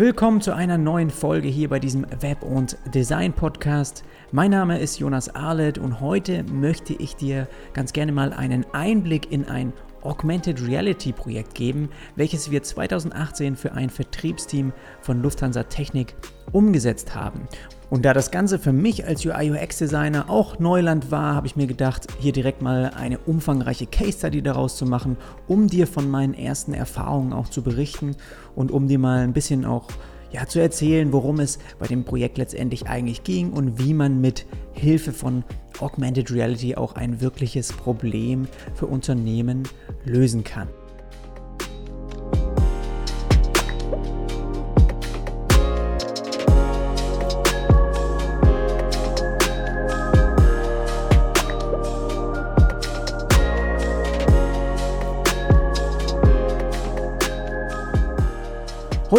Willkommen zu einer neuen Folge hier bei diesem Web- und Design-Podcast. Mein Name ist Jonas Arlet und heute möchte ich dir ganz gerne mal einen Einblick in ein Augmented Reality Projekt geben, welches wir 2018 für ein Vertriebsteam von Lufthansa Technik umgesetzt haben. Und da das Ganze für mich als UI-UX-Designer auch Neuland war, habe ich mir gedacht, hier direkt mal eine umfangreiche Case-Study daraus zu machen, um dir von meinen ersten Erfahrungen auch zu berichten und um dir mal ein bisschen auch ja, zu erzählen, worum es bei dem Projekt letztendlich eigentlich ging und wie man mit Hilfe von Augmented Reality auch ein wirkliches Problem für Unternehmen lösen kann.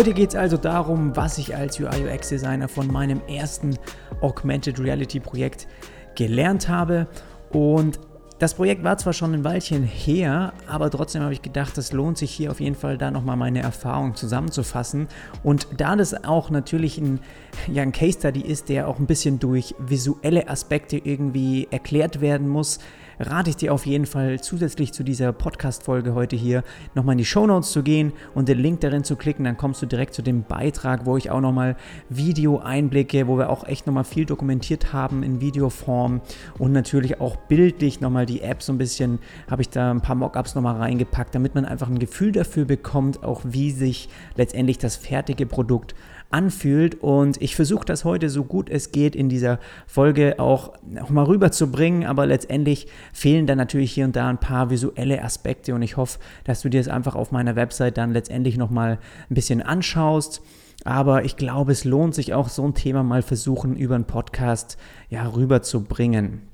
Heute geht es also darum, was ich als UI-UX-Designer von meinem ersten Augmented Reality-Projekt gelernt habe. Und das Projekt war zwar schon ein Weilchen her, aber trotzdem habe ich gedacht, es lohnt sich hier auf jeden Fall da nochmal meine Erfahrung zusammenzufassen. Und da das auch natürlich ein, ja, ein Case Study ist, der auch ein bisschen durch visuelle Aspekte irgendwie erklärt werden muss, rate ich dir auf jeden Fall zusätzlich zu dieser Podcast-Folge heute hier nochmal in die Show Notes zu gehen und den Link darin zu klicken. Dann kommst du direkt zu dem Beitrag, wo ich auch nochmal Video-Einblicke, wo wir auch echt nochmal viel dokumentiert haben in Videoform und natürlich auch bildlich nochmal die App so ein bisschen, habe ich da ein paar Mockups nochmal reingepackt, damit man einfach ein Gefühl dafür bekommt, auch wie sich letztendlich das fertige Produkt anfühlt. Und ich versuche das heute so gut es geht in dieser Folge auch, auch mal rüberzubringen, aber letztendlich fehlen dann natürlich hier und da ein paar visuelle Aspekte und ich hoffe, dass du dir das einfach auf meiner Website dann letztendlich nochmal ein bisschen anschaust. Aber ich glaube, es lohnt sich auch so ein Thema mal versuchen, über einen Podcast ja rüberzubringen.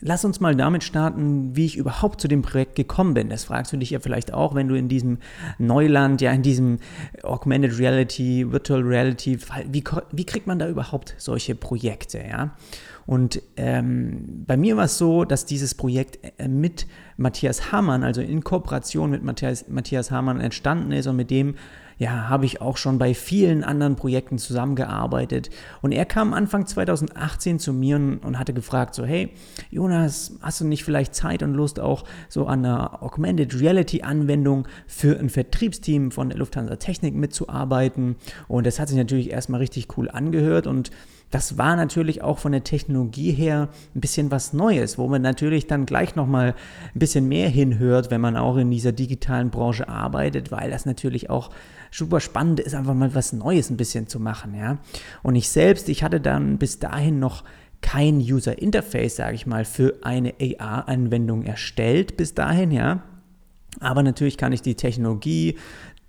Lass uns mal damit starten, wie ich überhaupt zu dem Projekt gekommen bin. Das fragst du dich ja vielleicht auch, wenn du in diesem Neuland, ja in diesem Augmented Reality, Virtual Reality, wie, wie kriegt man da überhaupt solche Projekte, ja? Und ähm, bei mir war es so, dass dieses Projekt äh, mit Matthias Hamann, also in Kooperation mit Matthias, Matthias Hamann entstanden ist und mit dem ja, habe ich auch schon bei vielen anderen Projekten zusammengearbeitet. Und er kam Anfang 2018 zu mir und, hatte gefragt, so, hey, Jonas, hast du nicht vielleicht Zeit und Lust auch so an einer Augmented Reality Anwendung für ein Vertriebsteam von der Lufthansa Technik mitzuarbeiten? Und das hat sich natürlich erstmal richtig cool angehört und das war natürlich auch von der Technologie her ein bisschen was Neues, wo man natürlich dann gleich nochmal ein bisschen mehr hinhört, wenn man auch in dieser digitalen Branche arbeitet, weil das natürlich auch super spannend ist, einfach mal was Neues ein bisschen zu machen, ja. Und ich selbst, ich hatte dann bis dahin noch kein User Interface, sage ich mal, für eine AR-Anwendung erstellt bis dahin, ja. Aber natürlich kann ich die Technologie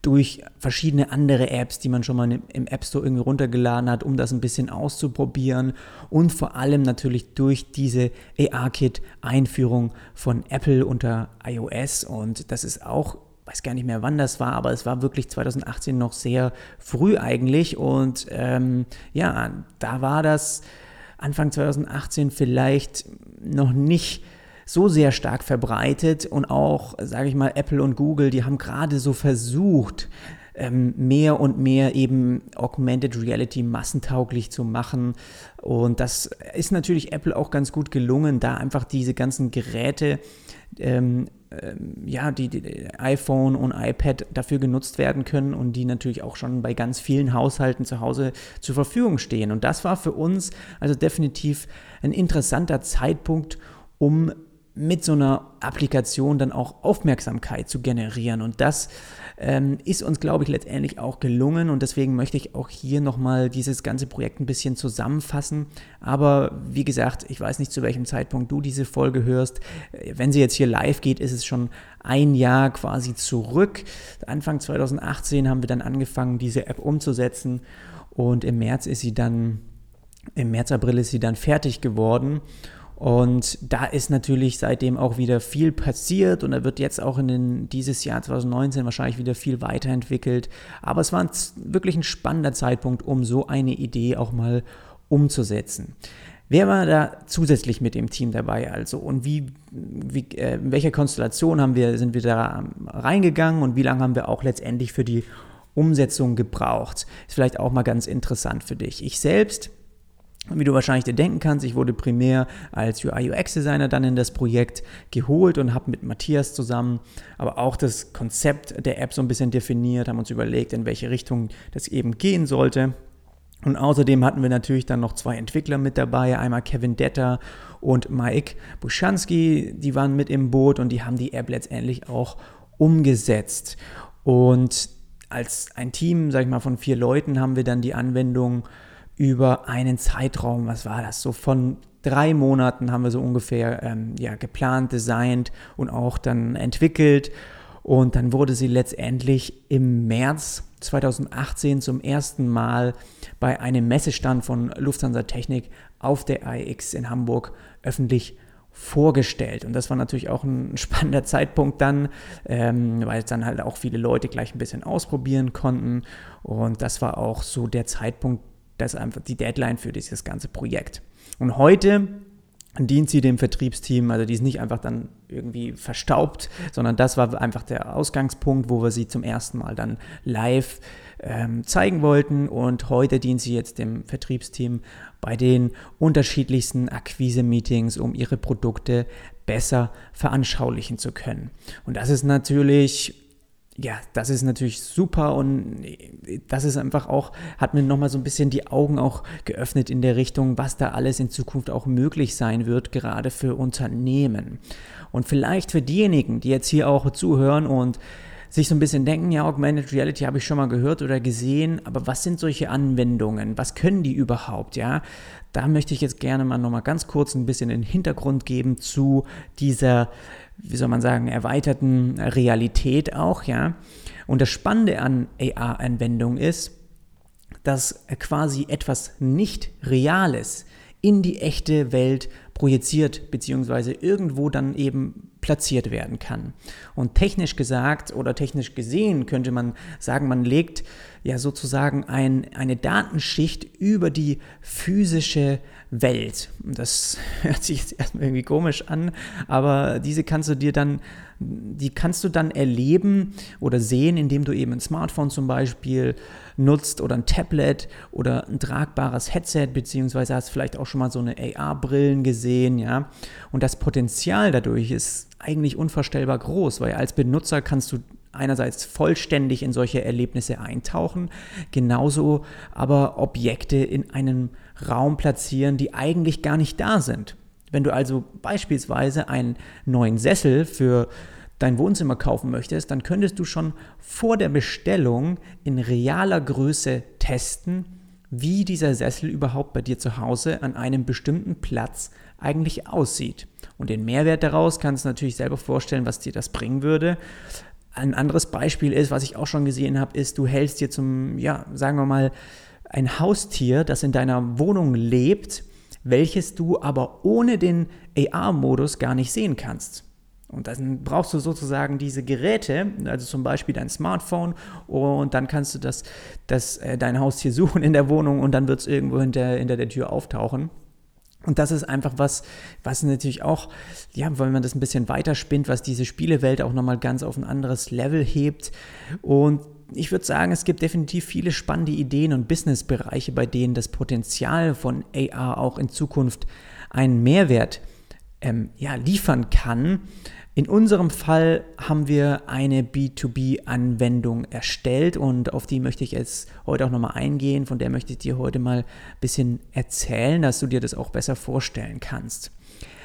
durch verschiedene andere Apps, die man schon mal im App Store irgendwie runtergeladen hat, um das ein bisschen auszuprobieren und vor allem natürlich durch diese AR-Kit-Einführung von Apple unter iOS und das ist auch weiß gar nicht mehr, wann das war, aber es war wirklich 2018 noch sehr früh eigentlich. Und ähm, ja, da war das Anfang 2018 vielleicht noch nicht so sehr stark verbreitet und auch, sage ich mal, Apple und Google, die haben gerade so versucht, ähm, mehr und mehr eben Augmented Reality massentauglich zu machen. Und das ist natürlich Apple auch ganz gut gelungen, da einfach diese ganzen Geräte ähm, ähm, ja, die, die, iPhone und iPad dafür genutzt werden können und die natürlich auch schon bei ganz vielen Haushalten zu Hause zur Verfügung stehen. Und das war für uns also definitiv ein interessanter Zeitpunkt, um mit so einer Applikation dann auch Aufmerksamkeit zu generieren. Und das ähm, ist uns, glaube ich, letztendlich auch gelungen. Und deswegen möchte ich auch hier nochmal dieses ganze Projekt ein bisschen zusammenfassen. Aber wie gesagt, ich weiß nicht, zu welchem Zeitpunkt du diese Folge hörst. Wenn sie jetzt hier live geht, ist es schon ein Jahr quasi zurück. Anfang 2018 haben wir dann angefangen, diese App umzusetzen. Und im März ist sie dann, im März, April ist sie dann fertig geworden. Und da ist natürlich seitdem auch wieder viel passiert und da wird jetzt auch in den, dieses Jahr 2019 wahrscheinlich wieder viel weiterentwickelt. Aber es war ein, wirklich ein spannender Zeitpunkt, um so eine Idee auch mal umzusetzen. Wer war da zusätzlich mit dem Team dabei also und wie, wie äh, in welcher Konstellation haben wir, sind wir da reingegangen und wie lange haben wir auch letztendlich für die Umsetzung gebraucht. Ist vielleicht auch mal ganz interessant für dich. Ich selbst wie du wahrscheinlich dir denken kannst, ich wurde primär als UI-UX-Designer dann in das Projekt geholt und habe mit Matthias zusammen aber auch das Konzept der App so ein bisschen definiert, haben uns überlegt, in welche Richtung das eben gehen sollte. Und außerdem hatten wir natürlich dann noch zwei Entwickler mit dabei, einmal Kevin Detter und Mike Buschanski, die waren mit im Boot und die haben die App letztendlich auch umgesetzt. Und als ein Team, sag ich mal, von vier Leuten haben wir dann die Anwendung über einen Zeitraum, was war das, so von drei Monaten haben wir so ungefähr ähm, ja, geplant, designt und auch dann entwickelt. Und dann wurde sie letztendlich im März 2018 zum ersten Mal bei einem Messestand von Lufthansa Technik auf der AIX in Hamburg öffentlich vorgestellt. Und das war natürlich auch ein spannender Zeitpunkt dann, ähm, weil es dann halt auch viele Leute gleich ein bisschen ausprobieren konnten. Und das war auch so der Zeitpunkt, das ist einfach die Deadline für dieses ganze Projekt. Und heute dient sie dem Vertriebsteam, also die ist nicht einfach dann irgendwie verstaubt, sondern das war einfach der Ausgangspunkt, wo wir sie zum ersten Mal dann live ähm, zeigen wollten und heute dient sie jetzt dem Vertriebsteam bei den unterschiedlichsten Akquise-Meetings, um ihre Produkte besser veranschaulichen zu können. Und das ist natürlich ja, das ist natürlich super und das ist einfach auch, hat mir nochmal so ein bisschen die Augen auch geöffnet in der Richtung, was da alles in Zukunft auch möglich sein wird, gerade für Unternehmen. Und vielleicht für diejenigen, die jetzt hier auch zuhören und sich so ein bisschen denken, ja, Augmented Reality habe ich schon mal gehört oder gesehen, aber was sind solche Anwendungen? Was können die überhaupt, ja? Da möchte ich jetzt gerne mal nochmal ganz kurz ein bisschen den Hintergrund geben zu dieser wie soll man sagen, erweiterten Realität auch, ja. Und das Spannende an AR-Anwendungen ist, dass quasi etwas nicht Reales in die echte Welt projiziert bzw. irgendwo dann eben platziert werden kann. Und technisch gesagt oder technisch gesehen könnte man sagen, man legt ja sozusagen ein, eine Datenschicht über die physische Welt. Das hört sich jetzt erstmal irgendwie komisch an, aber diese kannst du dir dann, die kannst du dann erleben oder sehen, indem du eben ein Smartphone zum Beispiel nutzt oder ein Tablet oder ein tragbares Headset, beziehungsweise hast vielleicht auch schon mal so eine AR-Brillen gesehen, ja. Und das Potenzial dadurch ist eigentlich unvorstellbar groß, weil als Benutzer kannst du einerseits vollständig in solche Erlebnisse eintauchen, genauso aber Objekte in einem Raum platzieren, die eigentlich gar nicht da sind. Wenn du also beispielsweise einen neuen Sessel für dein Wohnzimmer kaufen möchtest, dann könntest du schon vor der Bestellung in realer Größe testen, wie dieser Sessel überhaupt bei dir zu Hause an einem bestimmten Platz eigentlich aussieht. Und den Mehrwert daraus kannst du natürlich selber vorstellen, was dir das bringen würde. Ein anderes Beispiel ist, was ich auch schon gesehen habe, ist, du hältst dir zum, ja, sagen wir mal, ein Haustier, das in deiner Wohnung lebt, welches du aber ohne den AR-Modus gar nicht sehen kannst. Und dann brauchst du sozusagen diese Geräte, also zum Beispiel dein Smartphone, und dann kannst du das, das, äh, dein Haustier suchen in der Wohnung und dann wird es irgendwo hinter, hinter der Tür auftauchen. Und das ist einfach was, was natürlich auch, ja, wenn man das ein bisschen weiterspinnt, was diese Spielewelt auch nochmal ganz auf ein anderes Level hebt. Und ich würde sagen, es gibt definitiv viele spannende Ideen und Businessbereiche, bei denen das Potenzial von AR auch in Zukunft einen Mehrwert ähm, ja, liefern kann. In unserem Fall haben wir eine B2B-Anwendung erstellt und auf die möchte ich jetzt heute auch nochmal eingehen. Von der möchte ich dir heute mal ein bisschen erzählen, dass du dir das auch besser vorstellen kannst.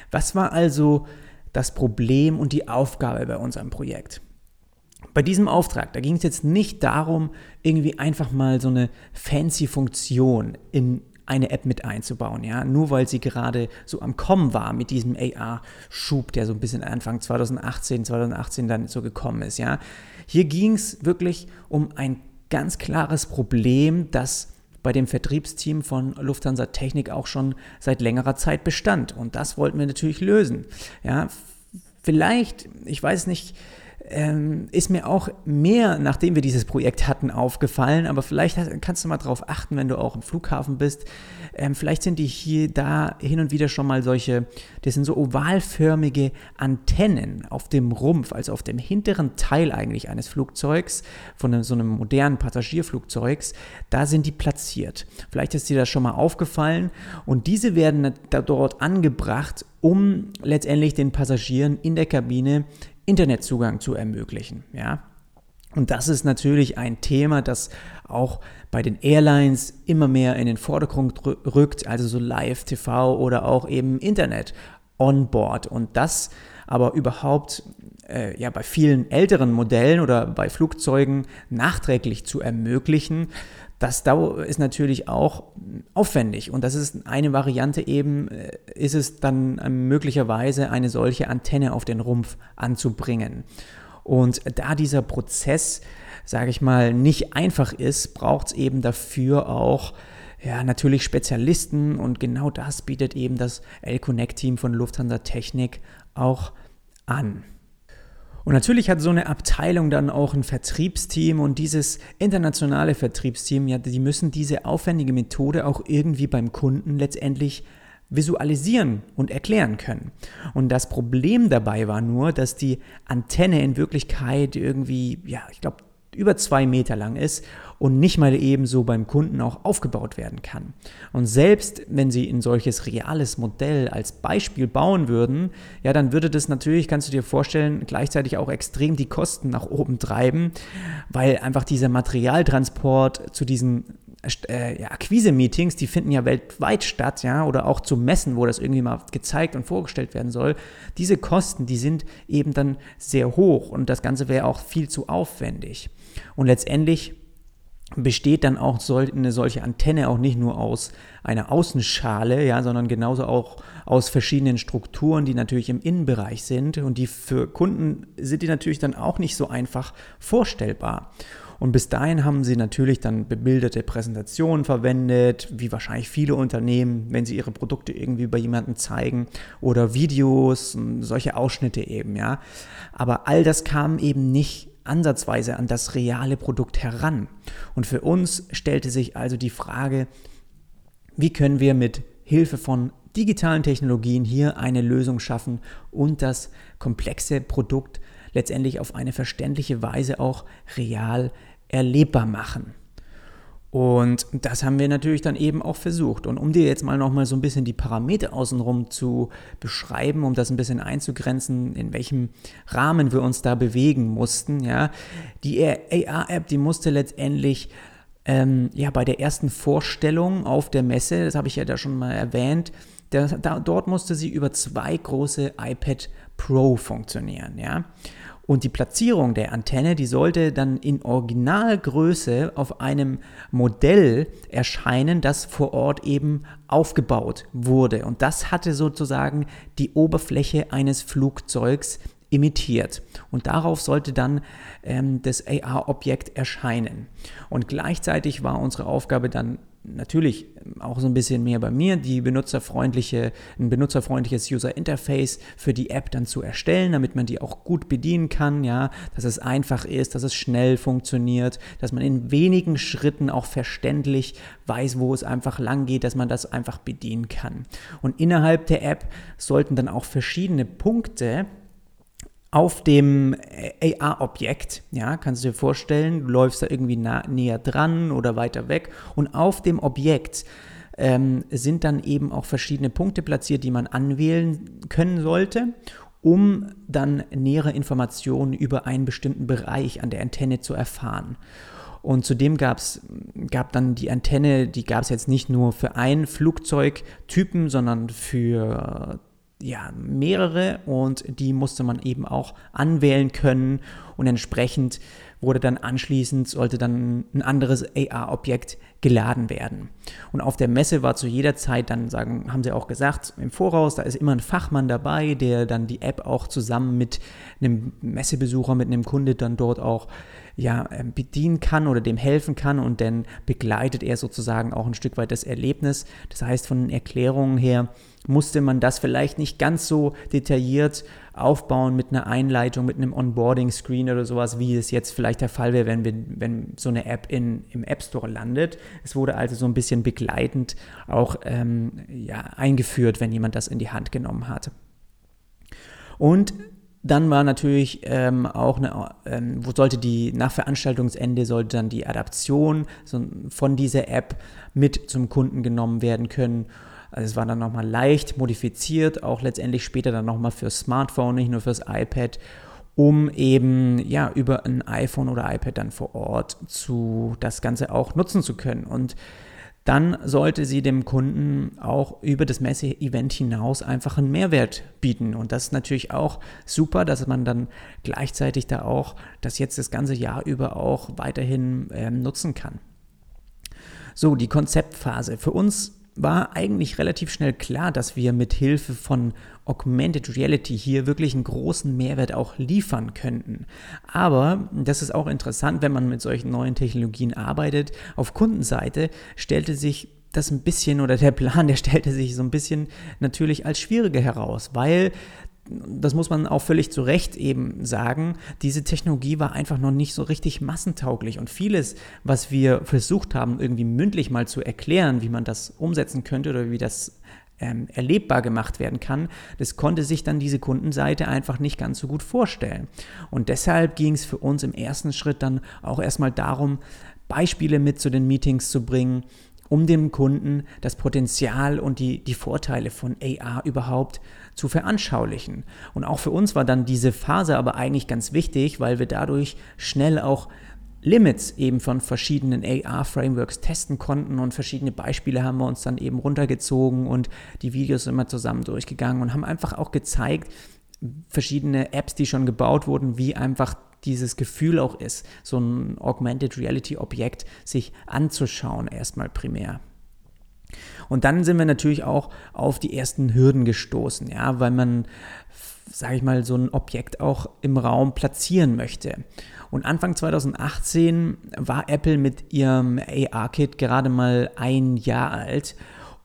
Was war also das Problem und die Aufgabe bei unserem Projekt? Bei diesem Auftrag, da ging es jetzt nicht darum, irgendwie einfach mal so eine fancy Funktion in eine App mit einzubauen, ja, nur weil sie gerade so am Kommen war mit diesem AR-Schub, der so ein bisschen Anfang 2018, 2018 dann so gekommen ist, ja. Hier ging es wirklich um ein ganz klares Problem, das bei dem Vertriebsteam von Lufthansa Technik auch schon seit längerer Zeit bestand. Und das wollten wir natürlich lösen. Ja, vielleicht, ich weiß nicht, ähm, ist mir auch mehr, nachdem wir dieses Projekt hatten, aufgefallen. Aber vielleicht kannst du mal darauf achten, wenn du auch im Flughafen bist. Ähm, vielleicht sind die hier da hin und wieder schon mal solche, das sind so ovalförmige Antennen auf dem Rumpf, also auf dem hinteren Teil eigentlich eines Flugzeugs, von einem, so einem modernen Passagierflugzeugs. Da sind die platziert. Vielleicht ist dir das schon mal aufgefallen. Und diese werden dort angebracht, um letztendlich den Passagieren in der Kabine Internetzugang zu ermöglichen. Ja? Und das ist natürlich ein Thema, das auch bei den Airlines immer mehr in den Vordergrund rückt, also so Live-TV oder auch eben Internet on board. Und das aber überhaupt äh, ja bei vielen älteren Modellen oder bei Flugzeugen nachträglich zu ermöglichen, das ist natürlich auch aufwendig und das ist eine Variante eben, äh, ist es dann ähm, möglicherweise eine solche Antenne auf den Rumpf anzubringen. Und da dieser Prozess, sage ich mal, nicht einfach ist, braucht es eben dafür auch ja, natürlich Spezialisten und genau das bietet eben das L-Connect-Team von Lufthansa Technik auch an. Und natürlich hat so eine Abteilung dann auch ein Vertriebsteam und dieses internationale Vertriebsteam, ja, die müssen diese aufwendige Methode auch irgendwie beim Kunden letztendlich visualisieren und erklären können. Und das Problem dabei war nur, dass die Antenne in Wirklichkeit irgendwie, ja, ich glaube, über zwei Meter lang ist und nicht mal ebenso beim Kunden auch aufgebaut werden kann. Und selbst wenn Sie ein solches reales Modell als Beispiel bauen würden, ja, dann würde das natürlich, kannst du dir vorstellen, gleichzeitig auch extrem die Kosten nach oben treiben, weil einfach dieser Materialtransport zu diesen äh, ja, Akquise-Meetings, die finden ja weltweit statt, ja, oder auch zu Messen, wo das irgendwie mal gezeigt und vorgestellt werden soll. Diese Kosten, die sind eben dann sehr hoch und das Ganze wäre auch viel zu aufwendig. Und letztendlich besteht dann auch eine solche Antenne auch nicht nur aus einer Außenschale, ja, sondern genauso auch aus verschiedenen Strukturen, die natürlich im Innenbereich sind und die für Kunden sind die natürlich dann auch nicht so einfach vorstellbar. Und bis dahin haben sie natürlich dann bebilderte Präsentationen verwendet, wie wahrscheinlich viele Unternehmen, wenn sie ihre Produkte irgendwie bei jemandem zeigen oder Videos, solche Ausschnitte eben, ja. Aber all das kam eben nicht ansatzweise an das reale Produkt heran. Und für uns stellte sich also die Frage, wie können wir mit Hilfe von digitalen Technologien hier eine Lösung schaffen und das komplexe Produkt letztendlich auf eine verständliche Weise auch real erlebbar machen. Und das haben wir natürlich dann eben auch versucht. Und um dir jetzt mal nochmal so ein bisschen die Parameter außenrum zu beschreiben, um das ein bisschen einzugrenzen, in welchem Rahmen wir uns da bewegen mussten, ja, die AR-App, die musste letztendlich ähm, ja, bei der ersten Vorstellung auf der Messe, das habe ich ja da schon mal erwähnt, der, da, dort musste sie über zwei große iPad Pro funktionieren, ja. Und die Platzierung der Antenne, die sollte dann in Originalgröße auf einem Modell erscheinen, das vor Ort eben aufgebaut wurde. Und das hatte sozusagen die Oberfläche eines Flugzeugs imitiert. Und darauf sollte dann ähm, das AR-Objekt erscheinen. Und gleichzeitig war unsere Aufgabe dann natürlich auch so ein bisschen mehr bei mir, die benutzerfreundliche, ein benutzerfreundliches User Interface für die App dann zu erstellen, damit man die auch gut bedienen kann, ja, dass es einfach ist, dass es schnell funktioniert, dass man in wenigen Schritten auch verständlich weiß, wo es einfach lang geht, dass man das einfach bedienen kann. Und innerhalb der App sollten dann auch verschiedene Punkte auf dem AR-Objekt, ja, kannst du dir vorstellen, du läufst da irgendwie nah, näher dran oder weiter weg und auf dem Objekt ähm, sind dann eben auch verschiedene Punkte platziert, die man anwählen können sollte, um dann nähere Informationen über einen bestimmten Bereich an der Antenne zu erfahren. Und zudem gab's, gab dann die Antenne, die gab es jetzt nicht nur für einen Flugzeugtypen, sondern für ja, mehrere und die musste man eben auch anwählen können und entsprechend wurde dann anschließend, sollte dann ein anderes AR-Objekt geladen werden. Und auf der Messe war zu jeder Zeit dann, sagen, haben sie auch gesagt, im Voraus, da ist immer ein Fachmann dabei, der dann die App auch zusammen mit einem Messebesucher, mit einem Kunde dann dort auch ja, ähm, bedienen kann oder dem helfen kann und dann begleitet er sozusagen auch ein Stück weit das Erlebnis. Das heißt, von den Erklärungen her musste man das vielleicht nicht ganz so detailliert aufbauen mit einer Einleitung, mit einem Onboarding-Screen oder sowas, wie es jetzt vielleicht der Fall wäre, wenn, wir, wenn so eine App in, im App Store landet. Es wurde also so ein bisschen begleitend auch ähm, ja, eingeführt, wenn jemand das in die Hand genommen hat. Und dann war natürlich ähm, auch eine, ähm, wo sollte die, nach Veranstaltungsende sollte dann die Adaption von dieser App mit zum Kunden genommen werden können. Also es war dann nochmal leicht modifiziert, auch letztendlich später dann nochmal fürs Smartphone, nicht nur fürs iPad, um eben ja über ein iPhone oder iPad dann vor Ort zu das Ganze auch nutzen zu können. Und dann sollte sie dem Kunden auch über das Messe-Event hinaus einfach einen Mehrwert bieten. Und das ist natürlich auch super, dass man dann gleichzeitig da auch das jetzt das ganze Jahr über auch weiterhin äh, nutzen kann. So, die Konzeptphase. Für uns war eigentlich relativ schnell klar, dass wir mit Hilfe von Augmented Reality hier wirklich einen großen Mehrwert auch liefern könnten. Aber das ist auch interessant, wenn man mit solchen neuen Technologien arbeitet. Auf Kundenseite stellte sich das ein bisschen oder der Plan, der stellte sich so ein bisschen natürlich als schwieriger heraus, weil das muss man auch völlig zu Recht eben sagen, diese Technologie war einfach noch nicht so richtig massentauglich und vieles, was wir versucht haben, irgendwie mündlich mal zu erklären, wie man das umsetzen könnte oder wie das ähm, erlebbar gemacht werden kann, das konnte sich dann diese Kundenseite einfach nicht ganz so gut vorstellen. Und deshalb ging es für uns im ersten Schritt dann auch erstmal darum, Beispiele mit zu den Meetings zu bringen, um dem Kunden das Potenzial und die, die Vorteile von AR überhaupt zu veranschaulichen. Und auch für uns war dann diese Phase aber eigentlich ganz wichtig, weil wir dadurch schnell auch Limits eben von verschiedenen AR-Frameworks testen konnten und verschiedene Beispiele haben wir uns dann eben runtergezogen und die Videos immer zusammen durchgegangen und haben einfach auch gezeigt, verschiedene Apps, die schon gebaut wurden, wie einfach dieses Gefühl auch ist, so ein Augmented Reality Objekt sich anzuschauen, erstmal primär. Und dann sind wir natürlich auch auf die ersten Hürden gestoßen, ja, weil man, sage ich mal, so ein Objekt auch im Raum platzieren möchte. Und Anfang 2018 war Apple mit ihrem AR-Kit gerade mal ein Jahr alt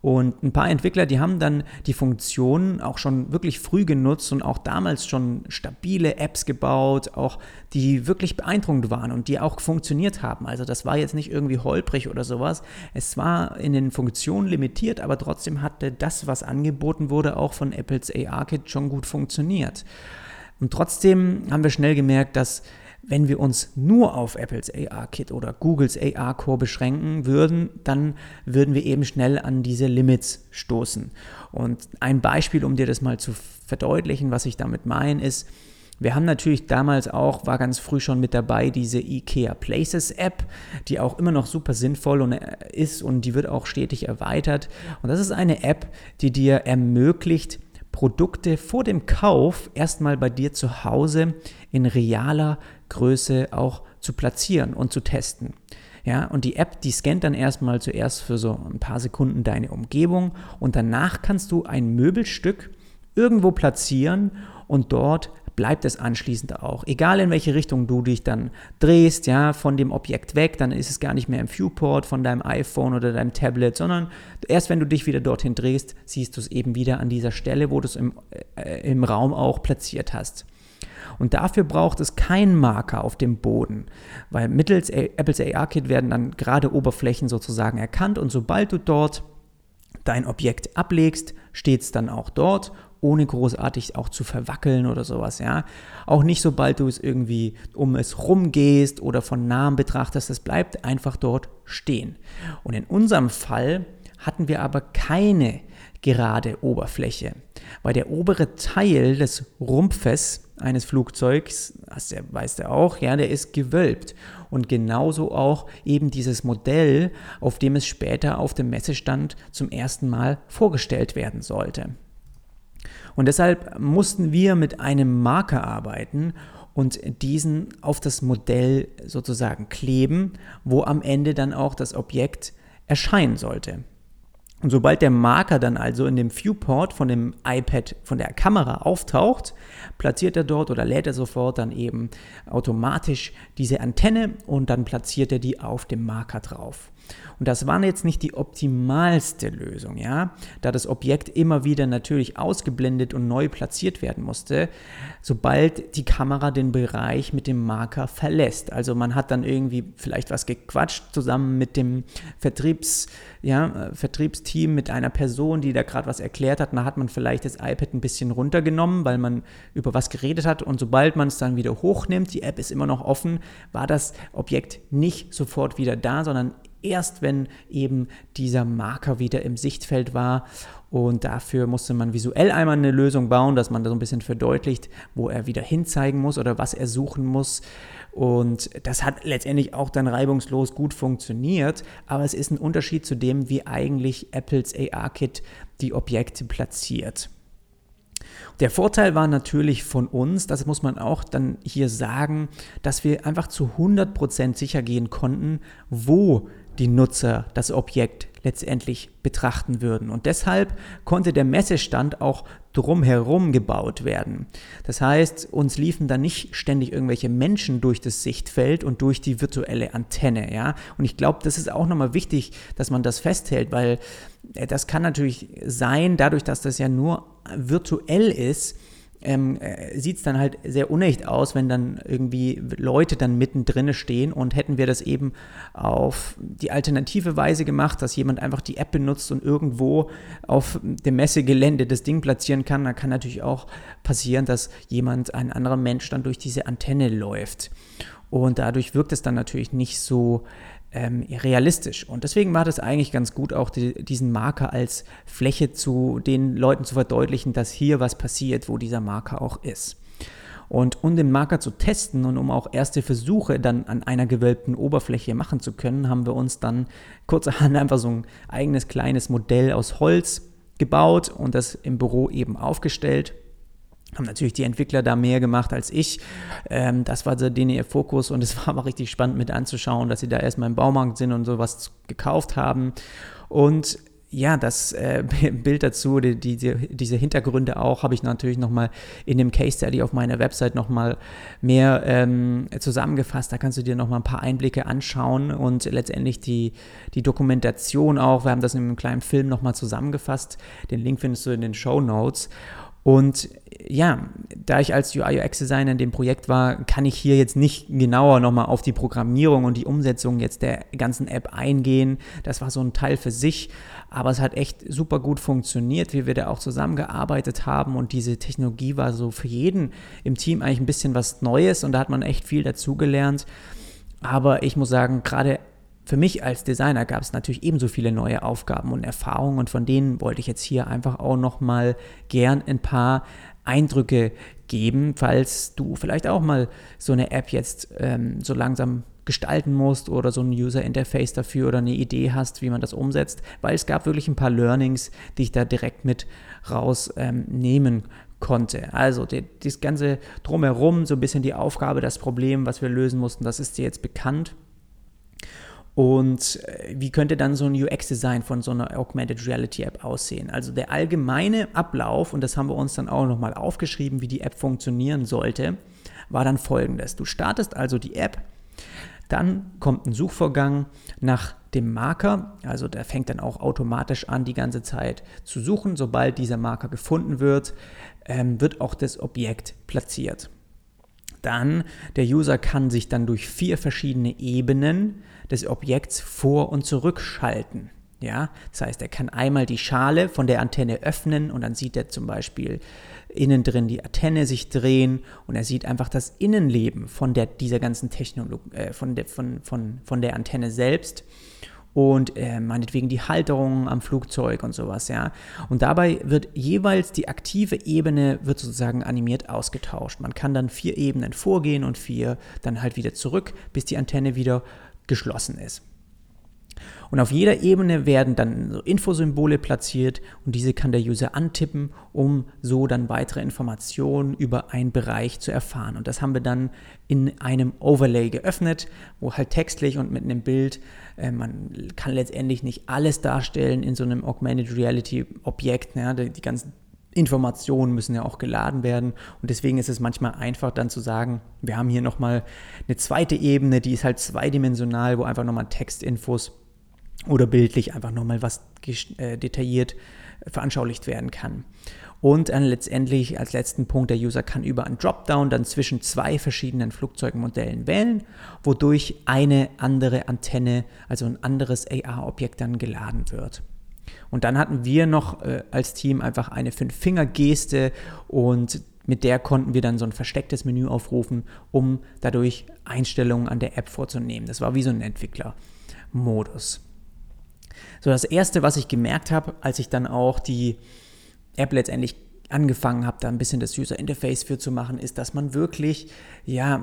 und ein paar Entwickler, die haben dann die Funktion auch schon wirklich früh genutzt und auch damals schon stabile Apps gebaut, auch die wirklich beeindruckend waren und die auch funktioniert haben. Also das war jetzt nicht irgendwie holprig oder sowas. Es war in den Funktionen limitiert, aber trotzdem hatte das, was angeboten wurde, auch von Apples AR-Kit schon gut funktioniert. Und trotzdem haben wir schnell gemerkt, dass wenn wir uns nur auf Apples AR-Kit oder Googles AR-Core beschränken würden, dann würden wir eben schnell an diese Limits stoßen. Und ein Beispiel, um dir das mal zu verdeutlichen, was ich damit meine, ist, wir haben natürlich damals auch, war ganz früh schon mit dabei, diese IKEA Places App, die auch immer noch super sinnvoll und, äh, ist und die wird auch stetig erweitert. Und das ist eine App, die dir ermöglicht, Produkte vor dem Kauf erstmal bei dir zu Hause in realer Größe auch zu platzieren und zu testen. Ja, und die App, die scannt dann erstmal zuerst für so ein paar Sekunden deine Umgebung und danach kannst du ein Möbelstück irgendwo platzieren und dort bleibt es anschließend auch. Egal in welche Richtung du dich dann drehst, ja, von dem Objekt weg, dann ist es gar nicht mehr im Viewport von deinem iPhone oder deinem Tablet, sondern erst wenn du dich wieder dorthin drehst, siehst du es eben wieder an dieser Stelle, wo du es im, äh, im Raum auch platziert hast. Und dafür braucht es keinen Marker auf dem Boden, weil mittels Apples AR-Kit werden dann gerade Oberflächen sozusagen erkannt und sobald du dort dein Objekt ablegst, steht es dann auch dort, ohne großartig auch zu verwackeln oder sowas, ja. Auch nicht sobald du es irgendwie um es rumgehst oder von nahem betrachtest, es bleibt einfach dort stehen. Und in unserem Fall hatten wir aber keine gerade Oberfläche, weil der obere Teil des Rumpfes eines Flugzeugs, das weißt du auch, ja, der ist gewölbt. Und genauso auch eben dieses Modell, auf dem es später auf dem Messestand zum ersten Mal vorgestellt werden sollte. Und deshalb mussten wir mit einem Marker arbeiten und diesen auf das Modell sozusagen kleben, wo am Ende dann auch das Objekt erscheinen sollte. Und sobald der Marker dann also in dem Viewport von dem iPad, von der Kamera auftaucht, platziert er dort oder lädt er sofort dann eben automatisch diese Antenne und dann platziert er die auf dem Marker drauf. Und das war jetzt nicht die optimalste Lösung, ja, da das Objekt immer wieder natürlich ausgeblendet und neu platziert werden musste, sobald die Kamera den Bereich mit dem Marker verlässt. Also man hat dann irgendwie vielleicht was gequatscht zusammen mit dem Vertriebs, ja, Vertriebsteam, mit einer Person, die da gerade was erklärt hat. Da hat man vielleicht das iPad ein bisschen runtergenommen, weil man über was geredet hat. Und sobald man es dann wieder hochnimmt, die App ist immer noch offen, war das Objekt nicht sofort wieder da, sondern erst wenn eben dieser Marker wieder im Sichtfeld war. Und dafür musste man visuell einmal eine Lösung bauen, dass man da so ein bisschen verdeutlicht, wo er wieder hinzeigen muss oder was er suchen muss. Und das hat letztendlich auch dann reibungslos gut funktioniert, aber es ist ein Unterschied zu dem, wie eigentlich Apples AR-Kit die Objekte platziert. Der Vorteil war natürlich von uns, das muss man auch dann hier sagen, dass wir einfach zu 100% sicher gehen konnten, wo die Nutzer das Objekt letztendlich betrachten würden. Und deshalb konnte der Messestand auch drumherum gebaut werden. Das heißt, uns liefen da nicht ständig irgendwelche Menschen durch das Sichtfeld und durch die virtuelle Antenne. Ja? Und ich glaube, das ist auch nochmal wichtig, dass man das festhält, weil äh, das kann natürlich sein, dadurch, dass das ja nur virtuell ist, ähm, äh, sieht es dann halt sehr unecht aus, wenn dann irgendwie Leute dann mittendrin stehen und hätten wir das eben auf die alternative Weise gemacht, dass jemand einfach die App benutzt und irgendwo auf dem Messegelände das Ding platzieren kann, dann kann natürlich auch passieren, dass jemand, ein anderer Mensch dann durch diese Antenne läuft. Und dadurch wirkt es dann natürlich nicht so ähm, realistisch. Und deswegen war das eigentlich ganz gut, auch die, diesen Marker als Fläche zu den Leuten zu verdeutlichen, dass hier was passiert, wo dieser Marker auch ist. Und um den Marker zu testen und um auch erste Versuche dann an einer gewölbten Oberfläche machen zu können, haben wir uns dann kurzerhand einfach so ein eigenes kleines Modell aus Holz gebaut und das im Büro eben aufgestellt haben natürlich die Entwickler da mehr gemacht als ich. Ähm, das war denen ihr Fokus und es war aber richtig spannend mit anzuschauen, dass sie da erstmal im Baumarkt sind und sowas gekauft haben. Und ja, das äh, Bild dazu, die, die, diese Hintergründe auch, habe ich natürlich nochmal in dem Case Study auf meiner Website nochmal mehr ähm, zusammengefasst. Da kannst du dir nochmal ein paar Einblicke anschauen und letztendlich die, die Dokumentation auch. Wir haben das in einem kleinen Film nochmal zusammengefasst. Den Link findest du in den Show Notes. Und ja, da ich als UI UX Designer in dem Projekt war, kann ich hier jetzt nicht genauer nochmal auf die Programmierung und die Umsetzung jetzt der ganzen App eingehen. Das war so ein Teil für sich, aber es hat echt super gut funktioniert, wie wir da auch zusammengearbeitet haben und diese Technologie war so für jeden im Team eigentlich ein bisschen was Neues und da hat man echt viel dazugelernt. Aber ich muss sagen, gerade für mich als Designer gab es natürlich ebenso viele neue Aufgaben und Erfahrungen und von denen wollte ich jetzt hier einfach auch nochmal gern ein paar Eindrücke geben, falls du vielleicht auch mal so eine App jetzt ähm, so langsam gestalten musst oder so ein User Interface dafür oder eine Idee hast, wie man das umsetzt, weil es gab wirklich ein paar Learnings, die ich da direkt mit rausnehmen ähm, konnte. Also die, das ganze drumherum, so ein bisschen die Aufgabe, das Problem, was wir lösen mussten, das ist dir jetzt bekannt. Und äh, wie könnte dann so ein UX-Design von so einer Augmented Reality App aussehen? Also der allgemeine Ablauf, und das haben wir uns dann auch nochmal aufgeschrieben, wie die App funktionieren sollte, war dann folgendes. Du startest also die App, dann kommt ein Suchvorgang nach dem Marker, also der fängt dann auch automatisch an, die ganze Zeit zu suchen. Sobald dieser Marker gefunden wird, ähm, wird auch das Objekt platziert. Dann, der User kann sich dann durch vier verschiedene Ebenen des Objekts vor- und zurückschalten. Ja, das heißt, er kann einmal die Schale von der Antenne öffnen und dann sieht er zum Beispiel innen drin die Antenne sich drehen und er sieht einfach das Innenleben von der, dieser ganzen Technologie, äh, von, der, von, von, von der Antenne selbst und äh, meinetwegen die Halterung am Flugzeug und sowas, ja. Und dabei wird jeweils die aktive Ebene wird sozusagen animiert ausgetauscht. Man kann dann vier Ebenen vorgehen und vier dann halt wieder zurück, bis die Antenne wieder geschlossen ist. Und auf jeder Ebene werden dann so Infosymbole platziert und diese kann der User antippen, um so dann weitere Informationen über einen Bereich zu erfahren. Und das haben wir dann in einem Overlay geöffnet, wo halt textlich und mit einem Bild, äh, man kann letztendlich nicht alles darstellen in so einem Augmented Reality Objekt, ja, die, die ganzen Informationen müssen ja auch geladen werden und deswegen ist es manchmal einfach dann zu sagen, wir haben hier nochmal eine zweite Ebene, die ist halt zweidimensional, wo einfach nochmal Textinfos oder bildlich einfach nochmal was äh, detailliert veranschaulicht werden kann. Und dann letztendlich als letzten Punkt, der User kann über einen Dropdown dann zwischen zwei verschiedenen Flugzeugmodellen wählen, wodurch eine andere Antenne, also ein anderes AR-Objekt dann geladen wird. Und dann hatten wir noch äh, als Team einfach eine Fünf-Finger-Geste und mit der konnten wir dann so ein verstecktes Menü aufrufen, um dadurch Einstellungen an der App vorzunehmen. Das war wie so ein Entwickler-Modus. So, das erste, was ich gemerkt habe, als ich dann auch die App letztendlich angefangen habe, da ein bisschen das User Interface für zu machen, ist, dass man wirklich ja,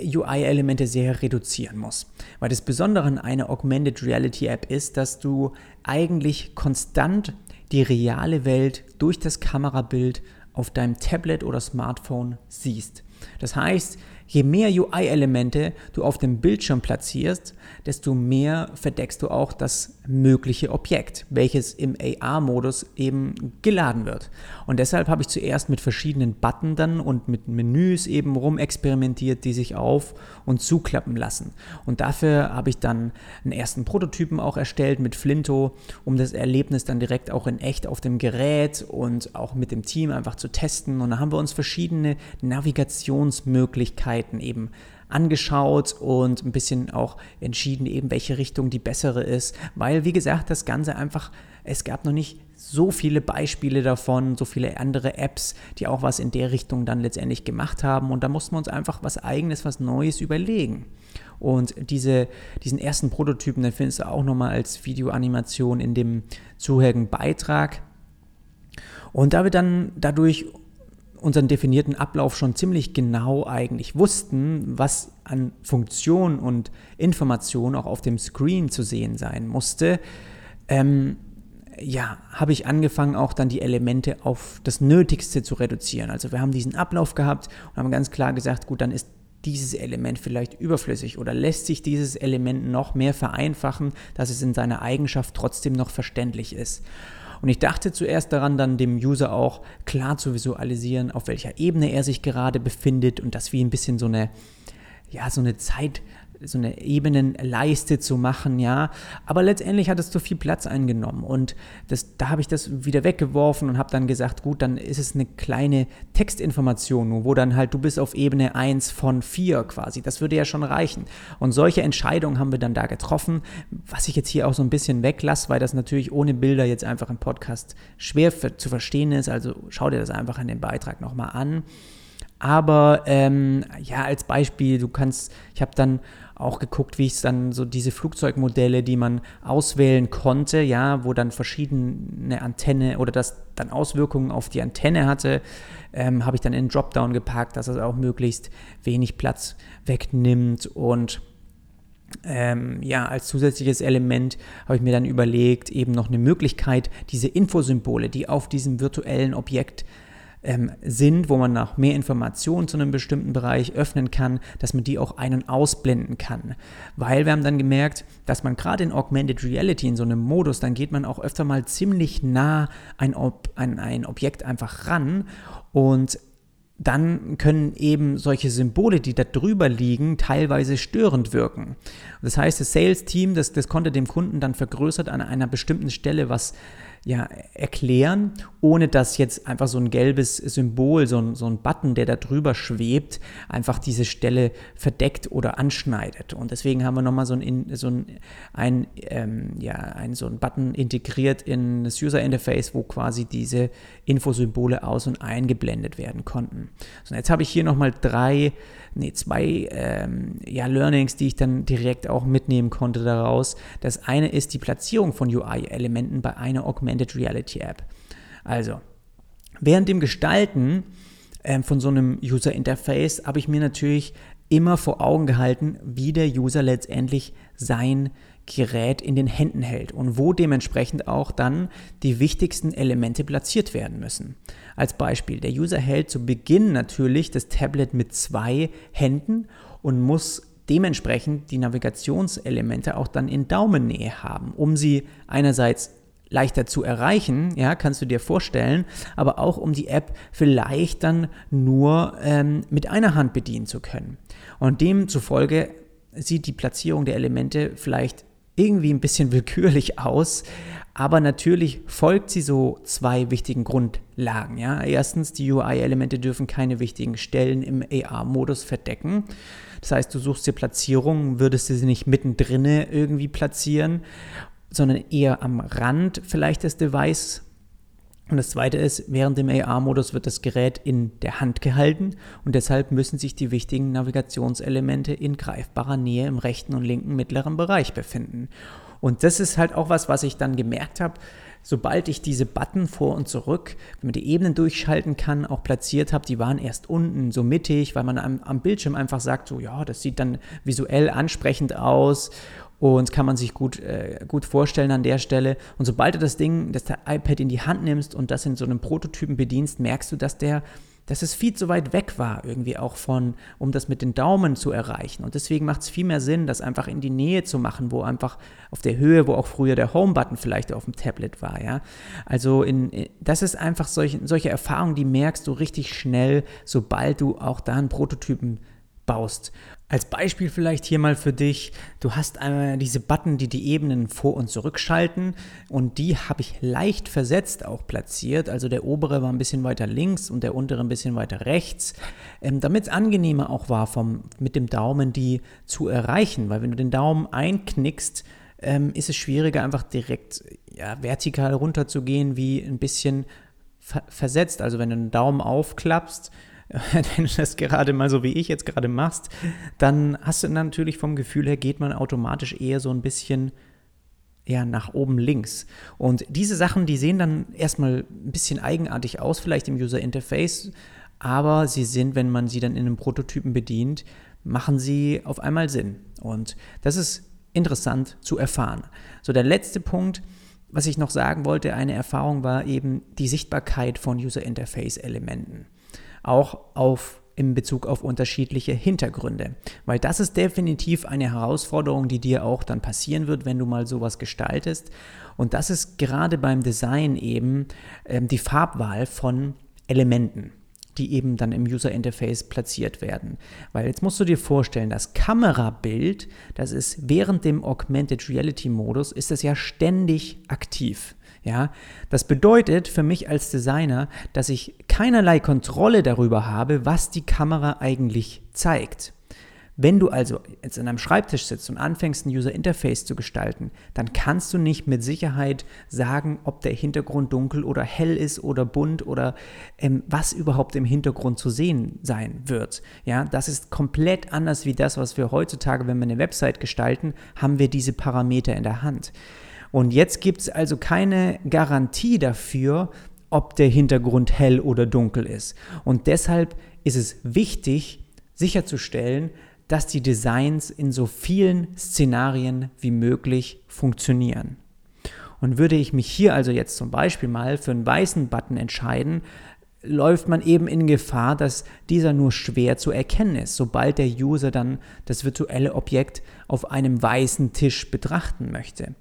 UI-Elemente sehr reduzieren muss. Weil das Besondere an einer Augmented Reality App ist, dass du eigentlich konstant die reale Welt durch das Kamerabild auf deinem Tablet oder Smartphone siehst. Das heißt, Je mehr UI-Elemente du auf dem Bildschirm platzierst, desto mehr verdeckst du auch das mögliche Objekt, welches im AR-Modus eben geladen wird. Und deshalb habe ich zuerst mit verschiedenen Button dann und mit Menüs eben rumexperimentiert, die sich auf und zuklappen lassen. Und dafür habe ich dann einen ersten Prototypen auch erstellt mit Flinto, um das Erlebnis dann direkt auch in echt auf dem Gerät und auch mit dem Team einfach zu testen. Und da haben wir uns verschiedene Navigationsmöglichkeiten Möglichkeiten eben angeschaut und ein bisschen auch entschieden, eben welche Richtung die bessere ist, weil wie gesagt, das Ganze einfach, es gab noch nicht so viele Beispiele davon, so viele andere Apps, die auch was in der Richtung dann letztendlich gemacht haben und da mussten wir uns einfach was eigenes, was Neues überlegen. Und diese, diesen ersten Prototypen, den findest du auch nochmal als Videoanimation in dem zuhörigen Beitrag. Und da wir dann dadurch unseren definierten Ablauf schon ziemlich genau eigentlich wussten, was an Funktion und Information auch auf dem Screen zu sehen sein musste, ähm, ja, habe ich angefangen, auch dann die Elemente auf das Nötigste zu reduzieren. Also wir haben diesen Ablauf gehabt und haben ganz klar gesagt, gut, dann ist dieses Element vielleicht überflüssig oder lässt sich dieses Element noch mehr vereinfachen, dass es in seiner Eigenschaft trotzdem noch verständlich ist. Und ich dachte zuerst daran, dann dem User auch klar zu visualisieren, auf welcher Ebene er sich gerade befindet und das wie ein bisschen so eine, ja, so eine Zeit, so eine Ebenenleiste zu machen, ja. Aber letztendlich hat es zu viel Platz eingenommen und das, da habe ich das wieder weggeworfen und habe dann gesagt, gut, dann ist es eine kleine Textinformation, wo dann halt du bist auf Ebene 1 von 4 quasi. Das würde ja schon reichen. Und solche Entscheidungen haben wir dann da getroffen, was ich jetzt hier auch so ein bisschen weglasse, weil das natürlich ohne Bilder jetzt einfach im Podcast schwer für, zu verstehen ist. Also schau dir das einfach in dem Beitrag nochmal an. Aber ähm, ja, als Beispiel, du kannst, ich habe dann auch geguckt, wie ich dann so diese Flugzeugmodelle, die man auswählen konnte, ja, wo dann verschiedene Antenne oder das dann Auswirkungen auf die Antenne hatte, ähm, habe ich dann in Dropdown gepackt, dass es auch möglichst wenig Platz wegnimmt. Und ähm, ja, als zusätzliches Element habe ich mir dann überlegt, eben noch eine Möglichkeit, diese Infosymbole, die auf diesem virtuellen Objekt ähm, sind, wo man noch mehr Informationen zu einem bestimmten Bereich öffnen kann, dass man die auch ein- und ausblenden kann. Weil wir haben dann gemerkt, dass man gerade in Augmented Reality, in so einem Modus, dann geht man auch öfter mal ziemlich nah ein, Ob an ein Objekt einfach ran und dann können eben solche Symbole, die da drüber liegen, teilweise störend wirken. Das heißt, das Sales-Team, das, das konnte dem Kunden dann vergrößert an einer bestimmten Stelle was ja, erklären, ohne dass jetzt einfach so ein gelbes Symbol, so ein, so ein Button, der da drüber schwebt, einfach diese Stelle verdeckt oder anschneidet. Und deswegen haben wir nochmal so ein, so ein, ein, ähm, ja, ein, so ein Button integriert in das User Interface, wo quasi diese Infosymbole aus- und eingeblendet werden konnten. So, jetzt habe ich hier nochmal drei nee, zwei ähm, ja, Learnings, die ich dann direkt auch mitnehmen konnte daraus. Das eine ist die Platzierung von UI-Elementen bei einer Augmented Reality App. Also, während dem Gestalten ähm, von so einem User Interface habe ich mir natürlich immer vor Augen gehalten, wie der User letztendlich sein Gerät in den Händen hält und wo dementsprechend auch dann die wichtigsten Elemente platziert werden müssen. Als Beispiel, der User hält zu Beginn natürlich das Tablet mit zwei Händen und muss dementsprechend die Navigationselemente auch dann in Daumennähe haben, um sie einerseits leichter zu erreichen, ja, kannst du dir vorstellen, aber auch um die App vielleicht dann nur ähm, mit einer Hand bedienen zu können. Und demzufolge sieht die Platzierung der Elemente vielleicht irgendwie ein bisschen willkürlich aus, aber natürlich folgt sie so zwei wichtigen Grundlagen. Ja? Erstens, die UI-Elemente dürfen keine wichtigen Stellen im AR-Modus verdecken. Das heißt, du suchst dir Platzierungen, würdest du sie nicht mittendrin irgendwie platzieren sondern eher am Rand vielleicht des Device. Und das zweite ist, während dem AR-Modus wird das Gerät in der Hand gehalten und deshalb müssen sich die wichtigen Navigationselemente in greifbarer Nähe im rechten und linken mittleren Bereich befinden. Und das ist halt auch was, was ich dann gemerkt habe, sobald ich diese Button vor und zurück, wenn man die Ebenen durchschalten kann, auch platziert habe, die waren erst unten so mittig, weil man am, am Bildschirm einfach sagt, so ja, das sieht dann visuell ansprechend aus und kann man sich gut, äh, gut vorstellen an der Stelle. Und sobald du das Ding, das iPad in die Hand nimmst und das in so einem Prototypen bedienst, merkst du, dass der dass es viel zu weit weg war, irgendwie auch von, um das mit den Daumen zu erreichen. Und deswegen macht es viel mehr Sinn, das einfach in die Nähe zu machen, wo einfach auf der Höhe, wo auch früher der Home-Button vielleicht auf dem Tablet war, ja. Also in, das ist einfach solche, solche Erfahrungen, die merkst du richtig schnell, sobald du auch da einen Prototypen baust. Als Beispiel vielleicht hier mal für dich, du hast einmal diese Button, die die Ebenen vor- und zurückschalten und die habe ich leicht versetzt auch platziert. Also der obere war ein bisschen weiter links und der untere ein bisschen weiter rechts, ähm, damit es angenehmer auch war, vom, mit dem Daumen die zu erreichen. Weil wenn du den Daumen einknickst, ähm, ist es schwieriger, einfach direkt ja, vertikal runterzugehen, wie ein bisschen ver versetzt. Also wenn du den Daumen aufklappst, wenn du das gerade mal so wie ich jetzt gerade machst, dann hast du natürlich vom Gefühl her, geht man automatisch eher so ein bisschen ja, nach oben links. Und diese Sachen, die sehen dann erstmal ein bisschen eigenartig aus, vielleicht im User Interface, aber sie sind, wenn man sie dann in einem Prototypen bedient, machen sie auf einmal Sinn. Und das ist interessant zu erfahren. So, der letzte Punkt, was ich noch sagen wollte, eine Erfahrung war eben die Sichtbarkeit von User Interface Elementen auch auf in Bezug auf unterschiedliche Hintergründe. Weil das ist definitiv eine Herausforderung, die dir auch dann passieren wird, wenn du mal sowas gestaltest. Und das ist gerade beim Design eben ähm, die Farbwahl von Elementen die eben dann im User Interface platziert werden. Weil jetzt musst du dir vorstellen, das Kamerabild, das ist während dem Augmented Reality Modus, ist es ja ständig aktiv. Ja, das bedeutet für mich als Designer, dass ich keinerlei Kontrolle darüber habe, was die Kamera eigentlich zeigt. Wenn du also jetzt an einem Schreibtisch sitzt und anfängst, ein User Interface zu gestalten, dann kannst du nicht mit Sicherheit sagen, ob der Hintergrund dunkel oder hell ist oder bunt oder ähm, was überhaupt im Hintergrund zu sehen sein wird. Ja, das ist komplett anders wie das, was wir heutzutage, wenn wir eine Website gestalten, haben wir diese Parameter in der Hand. Und jetzt gibt es also keine Garantie dafür, ob der Hintergrund hell oder dunkel ist. Und deshalb ist es wichtig, sicherzustellen, dass die Designs in so vielen Szenarien wie möglich funktionieren. Und würde ich mich hier also jetzt zum Beispiel mal für einen weißen Button entscheiden, läuft man eben in Gefahr, dass dieser nur schwer zu erkennen ist, sobald der User dann das virtuelle Objekt auf einem weißen Tisch betrachten möchte.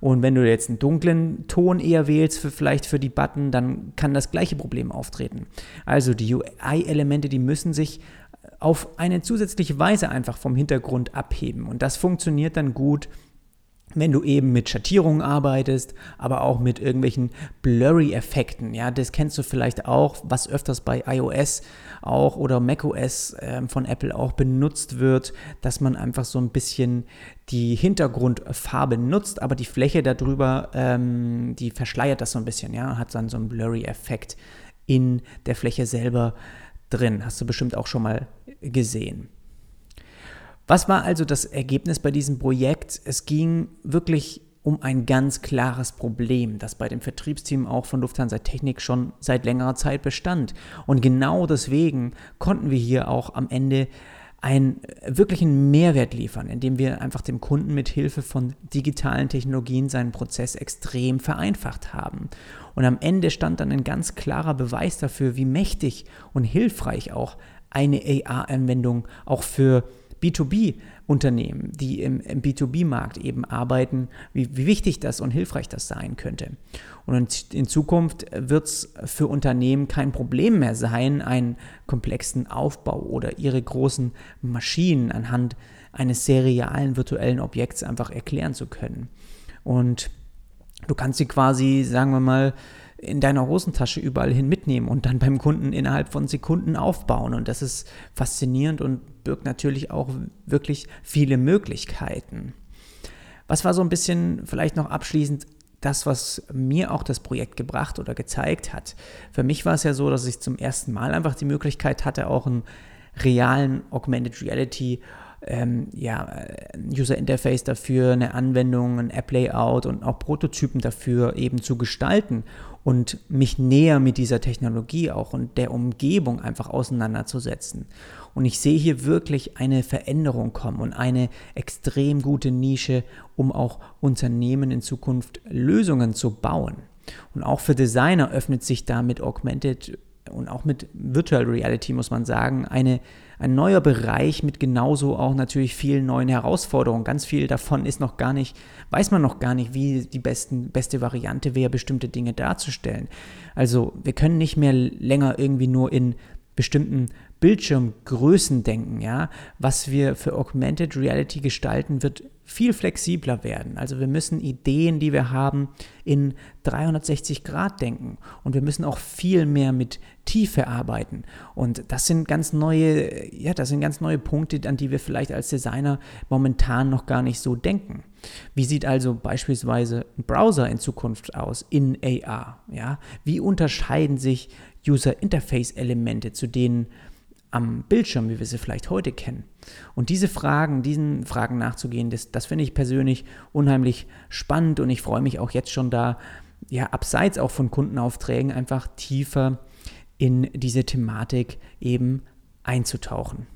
Und wenn du jetzt einen dunklen Ton eher wählst, für, vielleicht für die Button, dann kann das gleiche Problem auftreten. Also die UI-Elemente, die müssen sich auf eine zusätzliche Weise einfach vom Hintergrund abheben. Und das funktioniert dann gut wenn du eben mit Schattierungen arbeitest, aber auch mit irgendwelchen Blurry-Effekten. Ja, das kennst du vielleicht auch, was öfters bei iOS auch oder macOS äh, von Apple auch benutzt wird, dass man einfach so ein bisschen die Hintergrundfarbe nutzt, aber die Fläche darüber, ähm, die verschleiert das so ein bisschen, ja, hat dann so einen Blurry-Effekt in der Fläche selber drin. Hast du bestimmt auch schon mal gesehen. Was war also das Ergebnis bei diesem Projekt? Es ging wirklich um ein ganz klares Problem, das bei dem Vertriebsteam auch von Lufthansa Technik schon seit längerer Zeit bestand. Und genau deswegen konnten wir hier auch am Ende einen wirklichen Mehrwert liefern, indem wir einfach dem Kunden mit Hilfe von digitalen Technologien seinen Prozess extrem vereinfacht haben. Und am Ende stand dann ein ganz klarer Beweis dafür, wie mächtig und hilfreich auch eine AR-Anwendung auch für B2B-Unternehmen, die im, im B2B-Markt eben arbeiten, wie, wie, wichtig das und hilfreich das sein könnte. Und in Zukunft wird es für Unternehmen kein Problem mehr sein, einen komplexen Aufbau oder ihre großen Maschinen anhand eines serialen virtuellen Objekts einfach erklären zu können. Und du kannst sie quasi, sagen wir mal, in deiner Hosentasche überall hin mitnehmen und dann beim Kunden innerhalb von Sekunden aufbauen. Und das ist faszinierend und birgt natürlich auch wirklich viele Möglichkeiten. Was war so ein bisschen vielleicht noch abschließend das, was mir auch das Projekt gebracht oder gezeigt hat? Für mich war es ja so, dass ich zum ersten Mal einfach die Möglichkeit hatte, auch einen realen Augmented Reality ähm, ja, User Interface dafür, eine Anwendung, ein App-Layout und auch Prototypen dafür eben zu gestalten und mich näher mit dieser Technologie auch und der Umgebung einfach auseinanderzusetzen. Und ich sehe hier wirklich eine Veränderung kommen und eine extrem gute Nische, um auch Unternehmen in Zukunft Lösungen zu bauen. Und auch für Designer öffnet sich da mit Augmented und auch mit Virtual Reality, muss man sagen, eine, ein neuer Bereich mit genauso auch natürlich vielen neuen Herausforderungen. Ganz viel davon ist noch gar nicht, weiß man noch gar nicht, wie die besten, beste Variante wäre, bestimmte Dinge darzustellen. Also wir können nicht mehr länger irgendwie nur in bestimmten Bildschirmgrößen denken, ja. Was wir für Augmented Reality gestalten, wird viel flexibler werden. Also wir müssen Ideen, die wir haben, in 360 Grad denken und wir müssen auch viel mehr mit Tiefe arbeiten. Und das sind ganz neue, ja, das sind ganz neue Punkte, an die wir vielleicht als Designer momentan noch gar nicht so denken. Wie sieht also beispielsweise ein Browser in Zukunft aus in AR? Ja? Wie unterscheiden sich User Interface Elemente zu denen am Bildschirm, wie wir sie vielleicht heute kennen. Und diese Fragen, diesen Fragen nachzugehen, das, das finde ich persönlich unheimlich spannend und ich freue mich auch jetzt schon da, ja, abseits auch von Kundenaufträgen einfach tiefer in diese Thematik eben einzutauchen.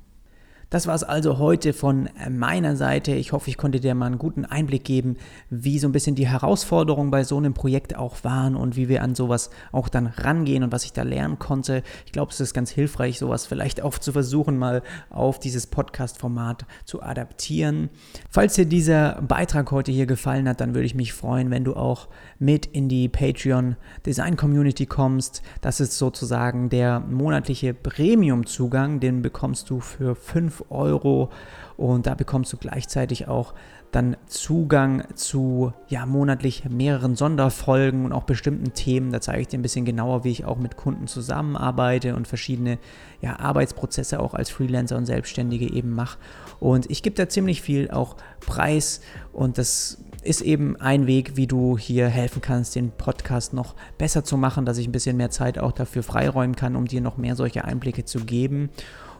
Das war es also heute von meiner Seite. Ich hoffe, ich konnte dir mal einen guten Einblick geben, wie so ein bisschen die Herausforderungen bei so einem Projekt auch waren und wie wir an sowas auch dann rangehen und was ich da lernen konnte. Ich glaube, es ist ganz hilfreich, sowas vielleicht auch zu versuchen, mal auf dieses Podcast-Format zu adaptieren. Falls dir dieser Beitrag heute hier gefallen hat, dann würde ich mich freuen, wenn du auch mit in die Patreon Design Community kommst. Das ist sozusagen der monatliche Premium-Zugang, den bekommst du für 5 Euro und da bekommst du gleichzeitig auch dann Zugang zu ja monatlich mehreren Sonderfolgen und auch bestimmten Themen. Da zeige ich dir ein bisschen genauer, wie ich auch mit Kunden zusammenarbeite und verschiedene ja, Arbeitsprozesse auch als Freelancer und Selbstständige eben mache. Und ich gebe da ziemlich viel auch Preis und das ist eben ein Weg, wie du hier helfen kannst, den Podcast noch besser zu machen, dass ich ein bisschen mehr Zeit auch dafür freiräumen kann, um dir noch mehr solche Einblicke zu geben.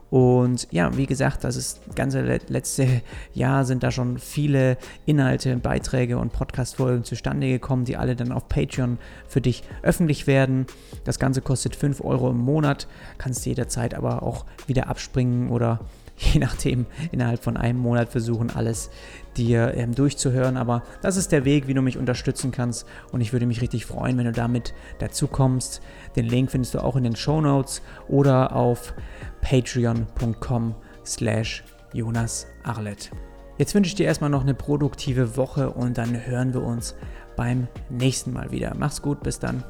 Und ja, wie gesagt, das ist ganze letzte Jahr sind da schon viele Inhalte, Beiträge und Podcast-Folgen zustande gekommen, die alle dann auf Patreon für dich öffentlich werden. Das Ganze kostet 5 Euro im Monat, kannst jederzeit aber auch wieder abspringen oder je nachdem innerhalb von einem Monat versuchen, alles dir ähm, durchzuhören. Aber das ist der Weg, wie du mich unterstützen kannst. Und ich würde mich richtig freuen, wenn du damit dazu kommst. Den Link findest du auch in den Show Notes oder auf patreon.com slash Jonas Arlet. Jetzt wünsche ich dir erstmal noch eine produktive Woche und dann hören wir uns beim nächsten Mal wieder. Mach's gut, bis dann.